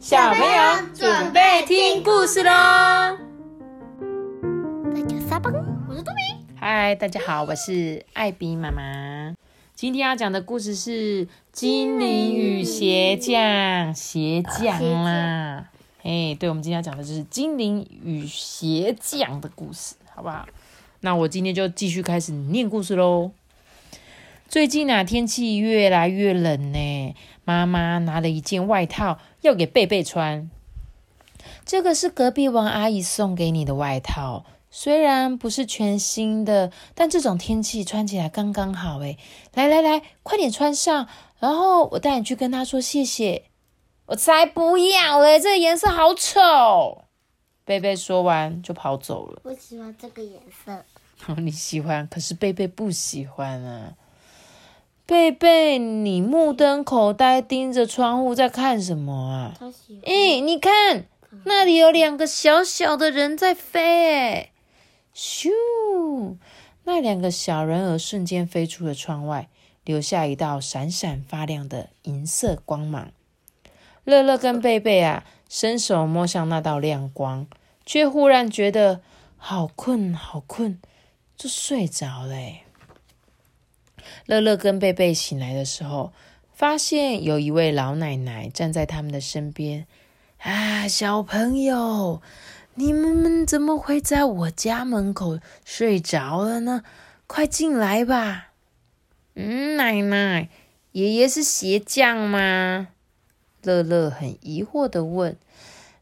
小朋友准备听故事喽！大家撒邦，我是多比。嗨，大家好，我是艾比妈妈。今天要讲的故事是《精灵与鞋匠》，鞋匠啦。哎，对，我们今天要讲的就是精灵与鞋匠的故事，好不好？那我今天就继续开始念故事喽。最近啊，天气越来越冷呢。妈妈拿了一件外套要给贝贝穿。这个是隔壁王阿姨送给你的外套，虽然不是全新的，但这种天气穿起来刚刚好。诶来来来，快点穿上，然后我带你去跟她说谢谢。我才不要嘞，这个颜色好丑。贝贝说完就跑走了。我喜欢这个颜色。你喜欢，可是贝贝不喜欢啊。贝贝，你目瞪口呆盯着窗户在看什么啊？哎，你看那里有两个小小的人在飞，哎，咻！那两个小人儿瞬间飞出了窗外，留下一道闪闪发亮的银色光芒。乐乐跟贝贝啊，伸手摸向那道亮光，却忽然觉得好困，好困，就睡着了。乐乐跟贝贝醒来的时候，发现有一位老奶奶站在他们的身边。啊，小朋友，你们怎么会在我家门口睡着了呢？快进来吧。嗯，奶奶，爷爷是鞋匠吗？乐乐很疑惑的问。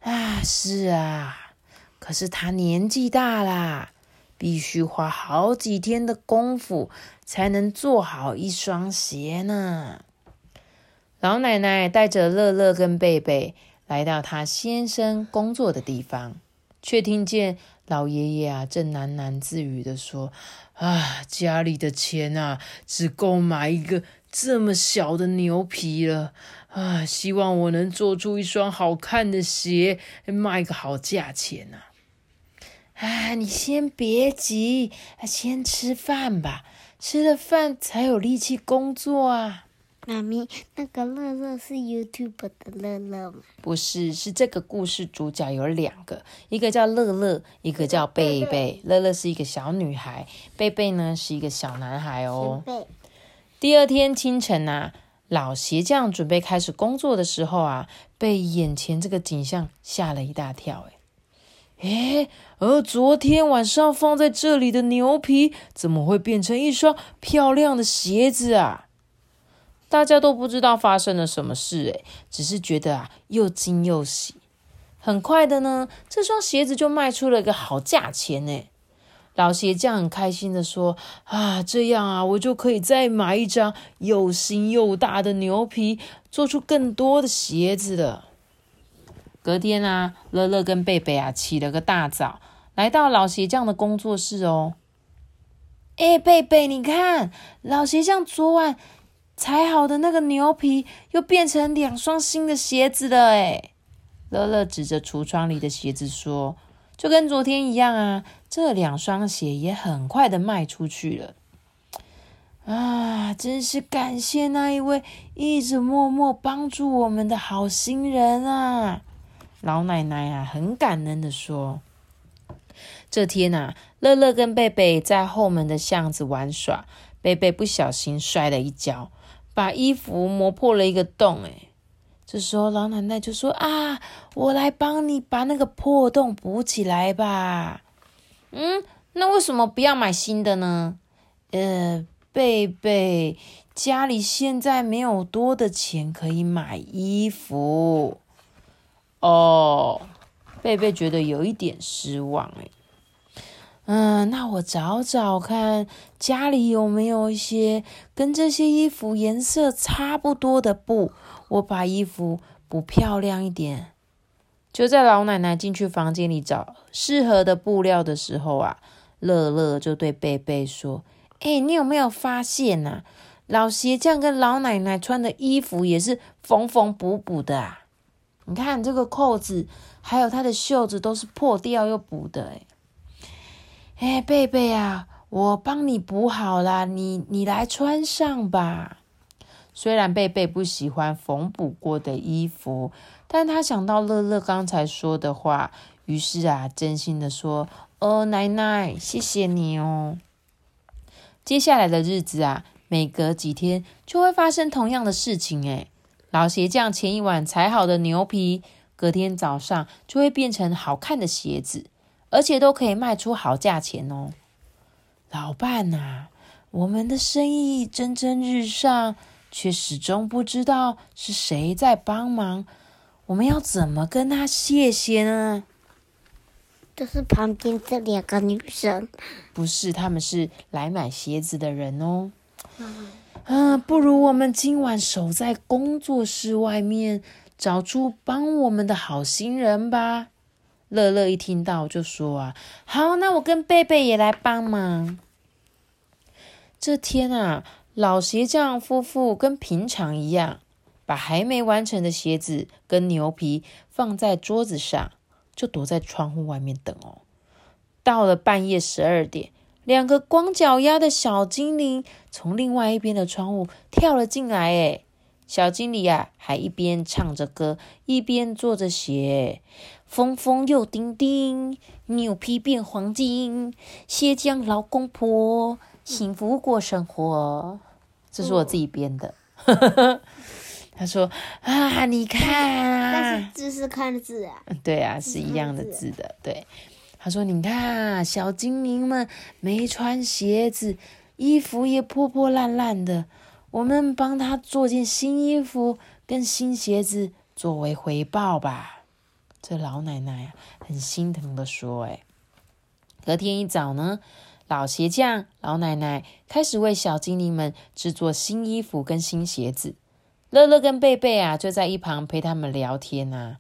啊，是啊，可是他年纪大啦。必须花好几天的功夫才能做好一双鞋呢。老奶奶带着乐乐跟贝贝来到她先生工作的地方，却听见老爷爷啊正喃喃自语的说：“啊，家里的钱啊只够买一个这么小的牛皮了啊！希望我能做出一双好看的鞋，卖个好价钱啊！”啊，你先别急，先吃饭吧。吃了饭才有力气工作啊。妈咪，那个乐乐是 YouTube 的乐乐吗？不是，是这个故事主角有两个，一个叫乐乐，一个叫贝贝。乐乐是一个小女孩，贝贝呢是一个小男孩哦。第二天清晨啊，老鞋匠准备开始工作的时候啊，被眼前这个景象吓了一大跳，哎。诶，而昨天晚上放在这里的牛皮怎么会变成一双漂亮的鞋子啊？大家都不知道发生了什么事，诶，只是觉得啊又惊又喜。很快的呢，这双鞋子就卖出了一个好价钱呢。老鞋匠很开心的说：“啊，这样啊，我就可以再买一张又新又大的牛皮，做出更多的鞋子了。”隔天啊，乐乐跟贝贝啊起了个大早，来到老鞋匠的工作室哦。哎，贝贝，你看，老鞋匠昨晚裁好的那个牛皮又变成两双新的鞋子了。哎，乐乐指着橱窗里的鞋子说：“就跟昨天一样啊，这两双鞋也很快的卖出去了。”啊，真是感谢那一位一直默默帮助我们的好心人啊！老奶奶啊，很感恩的说：“这天呐，乐乐跟贝贝在后门的巷子玩耍，贝贝不小心摔了一跤，把衣服磨破了一个洞。哎，这时候老奶奶就说：‘啊，我来帮你把那个破洞补起来吧。’嗯，那为什么不要买新的呢？呃，贝贝家里现在没有多的钱可以买衣服。”哦，贝贝觉得有一点失望哎。嗯，那我找找看家里有没有一些跟这些衣服颜色差不多的布，我把衣服补漂亮一点。就在老奶奶进去房间里找适合的布料的时候啊，乐乐就对贝贝说：“哎，你有没有发现呐？老鞋匠跟老奶奶穿的衣服也是缝缝补补的啊。”你看这个扣子，还有它的袖子都是破掉又补的，哎，哎，贝贝啊，我帮你补好啦，你你来穿上吧。虽然贝贝不喜欢缝补过的衣服，但他想到乐乐刚才说的话，于是啊，真心的说：“哦，奶奶，谢谢你哦。”接下来的日子啊，每隔几天就会发生同样的事情。诶老鞋匠前一晚裁好的牛皮，隔天早上就会变成好看的鞋子，而且都可以卖出好价钱哦。老伴呐，我们的生意蒸蒸日上。却始终不知道是谁在帮忙，我们要怎么跟他谢谢呢？就是旁边这两个女生，不是，他们是来买鞋子的人哦。嗯，啊不如我们今晚守在工作室外面，找出帮我们的好心人吧。乐乐一听到就说啊，好，那我跟贝贝也来帮忙。这天啊。老鞋匠夫妇跟平常一样，把还没完成的鞋子跟牛皮放在桌子上，就躲在窗户外面等哦。到了半夜十二点，两个光脚丫的小精灵从另外一边的窗户跳了进来。诶小精灵啊，还一边唱着歌，一边做着鞋。风风又叮叮，牛皮变黄金，鞋匠老公婆幸福过生活。这是我自己编的，他说啊，你看啊，但是字是看字啊，对啊，是一样的字的，对。他说，你看，小精灵们没穿鞋子，衣服也破破烂烂的，我们帮他做件新衣服跟新鞋子作为回报吧。这老奶奶很心疼的说，哎，隔天一早呢。老鞋匠、老奶奶开始为小精灵们制作新衣服跟新鞋子。乐乐跟贝贝啊，就在一旁陪他们聊天呐。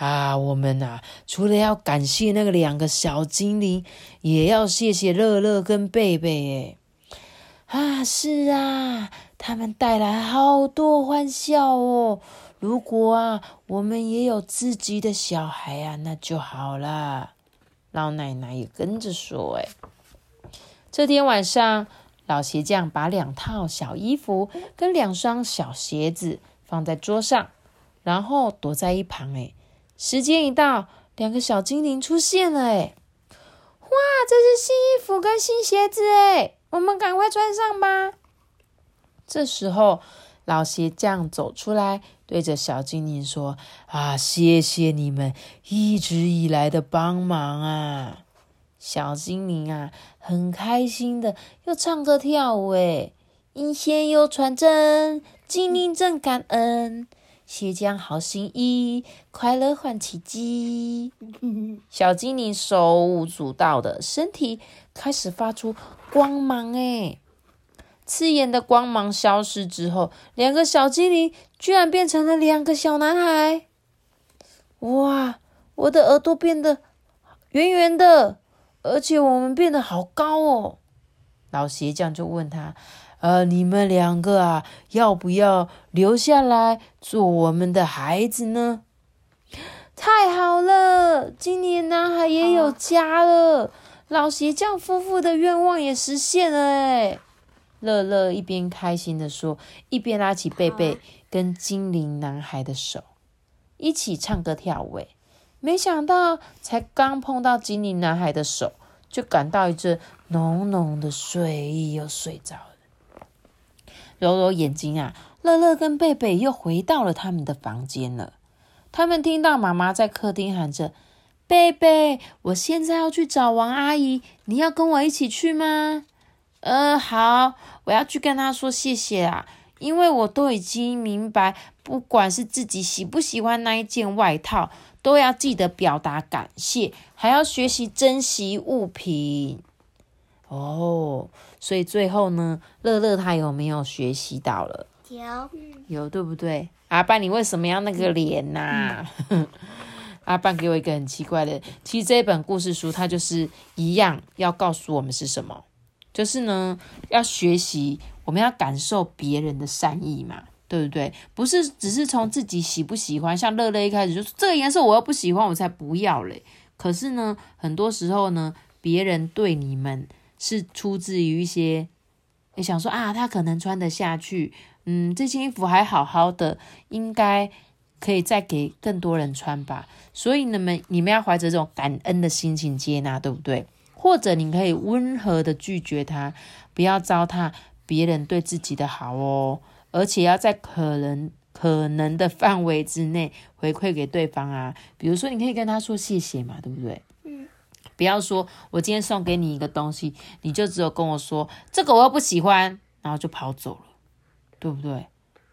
啊，我们啊，除了要感谢那个两个小精灵，也要谢谢乐乐跟贝贝。哎，啊，是啊，他们带来好多欢笑哦。如果啊，我们也有自己的小孩啊，那就好了。老奶奶也跟着说：“哎。”这天晚上，老鞋匠把两套小衣服跟两双小鞋子放在桌上，然后躲在一旁。哎，时间一到，两个小精灵出现了。哎，哇，这是新衣服跟新鞋子。哎，我们赶快穿上吧。这时候，老鞋匠走出来，对着小精灵说：“啊，谢谢你们一直以来的帮忙啊！”小精灵啊，很开心的，又唱歌跳舞，诶音线又传真，精灵正感恩，鞋匠好心意，快乐换奇迹。小精灵手舞足蹈的身体开始发出光芒，诶刺眼的光芒消失之后，两个小精灵居然变成了两个小男孩。哇，我的耳朵变得圆圆的。而且我们变得好高哦！老鞋匠就问他：“呃，你们两个啊，要不要留下来做我们的孩子呢？”太好了，今年男孩也有家了，老鞋匠夫妇的愿望也实现了哎！乐乐一边开心的说，一边拉起贝贝跟精灵男孩的手，一起唱歌跳舞。没想到，才刚碰到精灵男孩的手，就感到一阵浓浓的睡意，又睡着了。揉揉眼睛啊，乐乐跟贝贝又回到了他们的房间了。他们听到妈妈在客厅喊着：“贝贝，我现在要去找王阿姨，你要跟我一起去吗？”“呃，好，我要去跟她说谢谢啊，因为我都已经明白，不管是自己喜不喜欢那一件外套。”都要记得表达感谢，还要学习珍惜物品哦。所以最后呢，乐乐他有没有学习到了？有，有对不对？阿爸，你为什么要那个脸呐？阿爸给我一个很奇怪的，其实这一本故事书它就是一样，要告诉我们是什么？就是呢，要学习，我们要感受别人的善意嘛。对不对？不是只是从自己喜不喜欢，像乐乐一开始就说这个颜色我又不喜欢，我才不要嘞。可是呢，很多时候呢，别人对你们是出自于一些也想说啊，他可能穿得下去，嗯，这件衣服还好好的，应该可以再给更多人穿吧。所以你们你们要怀着这种感恩的心情接纳，对不对？或者你可以温和的拒绝他，不要糟蹋别人对自己的好哦，而且要在可能可能的范围之内回馈给对方啊。比如说，你可以跟他说谢谢嘛，对不对？嗯。不要说我今天送给你一个东西，你就只有跟我说这个我又不喜欢，然后就跑走了，对不对？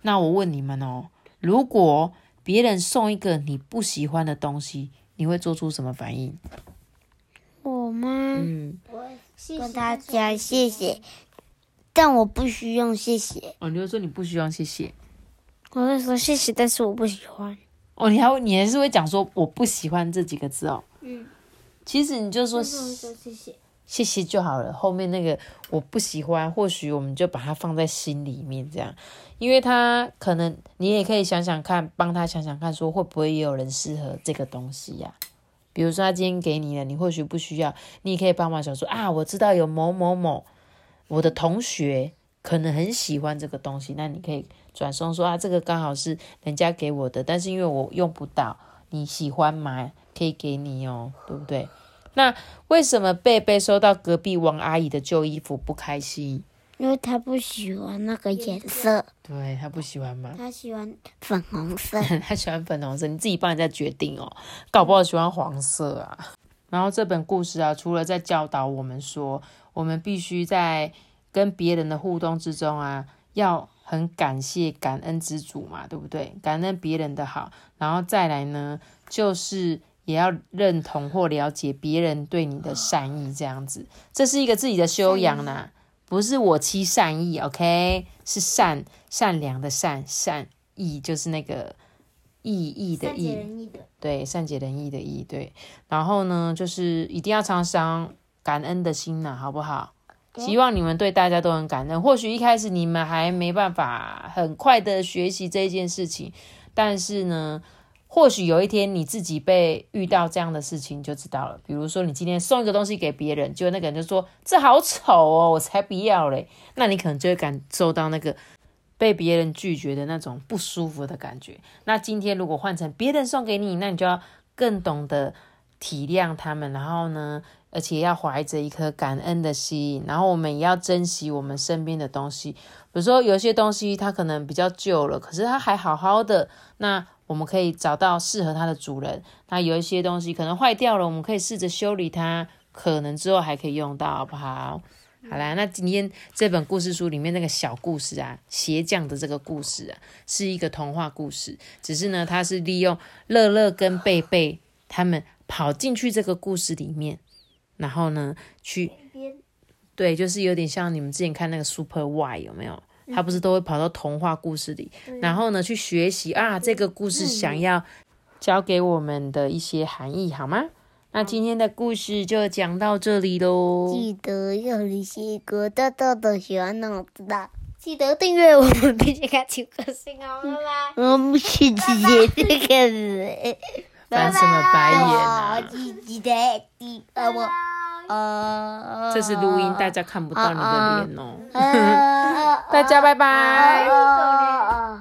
那我问你们哦，如果别人送一个你不喜欢的东西，你会做出什么反应？我吗？嗯，跟他讲谢谢，但我不需要谢谢。哦，你会说你不需要谢谢？我会说谢谢，但是我不喜欢。哦，你还会，你还是会讲说我不喜欢这几个字哦。嗯，其实你就说谢谢，谢谢就好了。后面那个我不喜欢，或许我们就把它放在心里面，这样，因为他可能你也可以想想看，帮他想想看，说会不会也有人适合这个东西呀？比如说他今天给你了，你或许不需要，你也可以帮忙想说啊，我知道有某某某，我的同学可能很喜欢这个东西，那你可以转送说啊，这个刚好是人家给我的，但是因为我用不到，你喜欢吗？可以给你哦，对不对？那为什么贝贝收到隔壁王阿姨的旧衣服不开心？因为他不喜欢那个颜色，对他不喜欢吗？他喜欢粉红色，他喜欢粉红色，你自己帮人家决定哦，搞不好喜欢黄色啊。然后这本故事啊，除了在教导我们说，我们必须在跟别人的互动之中啊，要很感谢、感恩之主嘛，对不对？感恩别人的好，然后再来呢，就是也要认同或了解别人对你的善意，这样子，这是一个自己的修养呐。不是我欺善意，OK，是善善良的善善意，就是那个意义的意，对，善解人意的意，对。然后呢，就是一定要常常感恩的心呐，好不好？希望你们对大家都很感恩。或许一开始你们还没办法很快的学习这件事情，但是呢。或许有一天你自己被遇到这样的事情就知道了。比如说，你今天送一个东西给别人，就那个人就说：“这好丑哦，我才不要嘞。”那你可能就会感受到那个被别人拒绝的那种不舒服的感觉。那今天如果换成别人送给你，那你就要更懂得体谅他们，然后呢，而且要怀着一颗感恩的心，然后我们也要珍惜我们身边的东西。比如说，有些东西它可能比较旧了，可是它还好好的，那。我们可以找到适合它的主人。那有一些东西可能坏掉了，我们可以试着修理它，可能之后还可以用到，好不好？好啦，那今天这本故事书里面那个小故事啊，鞋匠的这个故事啊，是一个童话故事。只是呢，它是利用乐乐跟贝贝他们跑进去这个故事里面，然后呢，去对，就是有点像你们之前看那个 Super Y 有没有？他不是都会跑到童话故事里，然后呢去学习啊，这个故事想要教给我们的一些含义，好吗？那今天的故事就讲到这里喽。记得要你写个大大的喜欢脑子的，记得订阅我们，并且开启个心哦，拜拜。我们是直接这个人，翻什么白眼啊？这是录音，大家看不到你的脸哦。大家拜拜。